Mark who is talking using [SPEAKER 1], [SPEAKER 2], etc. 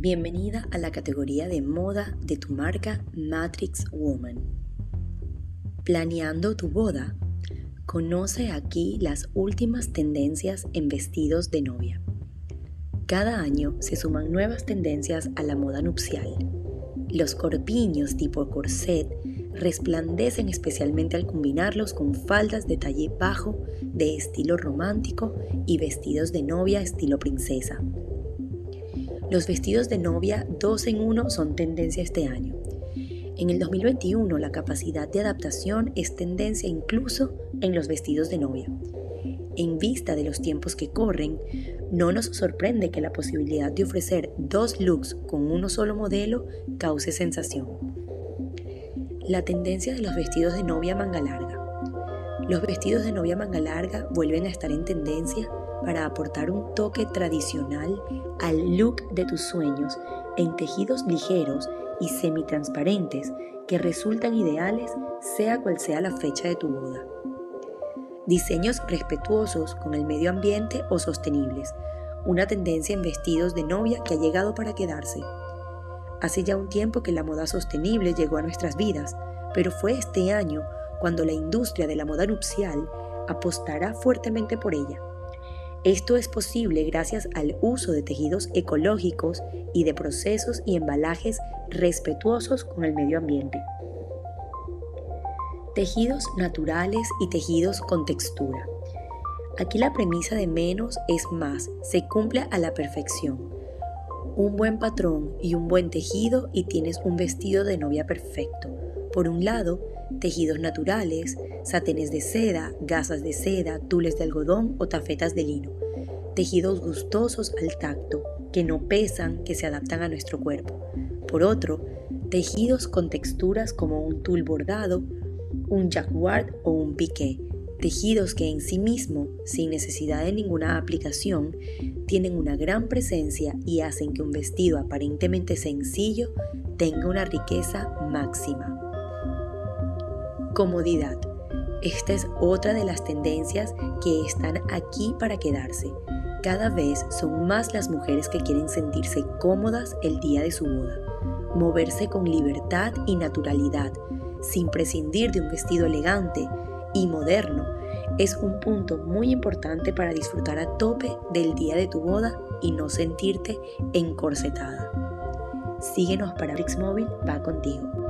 [SPEAKER 1] Bienvenida a la categoría de moda de tu marca Matrix Woman. Planeando tu boda. Conoce aquí las últimas tendencias en vestidos de novia. Cada año se suman nuevas tendencias a la moda nupcial. Los corpiños tipo corset resplandecen especialmente al combinarlos con faldas de talle bajo de estilo romántico y vestidos de novia estilo princesa. Los vestidos de novia dos en uno son tendencia este año. En el 2021 la capacidad de adaptación es tendencia incluso en los vestidos de novia. En vista de los tiempos que corren, no nos sorprende que la posibilidad de ofrecer dos looks con uno solo modelo cause sensación. La tendencia de los vestidos de novia manga larga. Los vestidos de novia manga larga vuelven a estar en tendencia para aportar un toque tradicional al look de tus sueños en tejidos ligeros y semitransparentes que resultan ideales sea cual sea la fecha de tu boda. Diseños respetuosos con el medio ambiente o sostenibles, una tendencia en vestidos de novia que ha llegado para quedarse. Hace ya un tiempo que la moda sostenible llegó a nuestras vidas, pero fue este año cuando la industria de la moda nupcial apostará fuertemente por ella. Esto es posible gracias al uso de tejidos ecológicos y de procesos y embalajes respetuosos con el medio ambiente. Tejidos naturales y tejidos con textura. Aquí la premisa de menos es más, se cumple a la perfección. Un buen patrón y un buen tejido y tienes un vestido de novia perfecto. Por un lado, tejidos naturales, satenes de seda, gasas de seda, tules de algodón o tafetas de lino. Tejidos gustosos al tacto, que no pesan, que se adaptan a nuestro cuerpo. Por otro, tejidos con texturas como un tul bordado, un jacquard o un piqué. Tejidos que en sí mismo, sin necesidad de ninguna aplicación, tienen una gran presencia y hacen que un vestido aparentemente sencillo tenga una riqueza máxima. Comodidad. Esta es otra de las tendencias que están aquí para quedarse. Cada vez son más las mujeres que quieren sentirse cómodas el día de su boda, moverse con libertad y naturalidad, sin prescindir de un vestido elegante y moderno. Es un punto muy importante para disfrutar a tope del día de tu boda y no sentirte encorsetada. Síguenos para Móvil va contigo.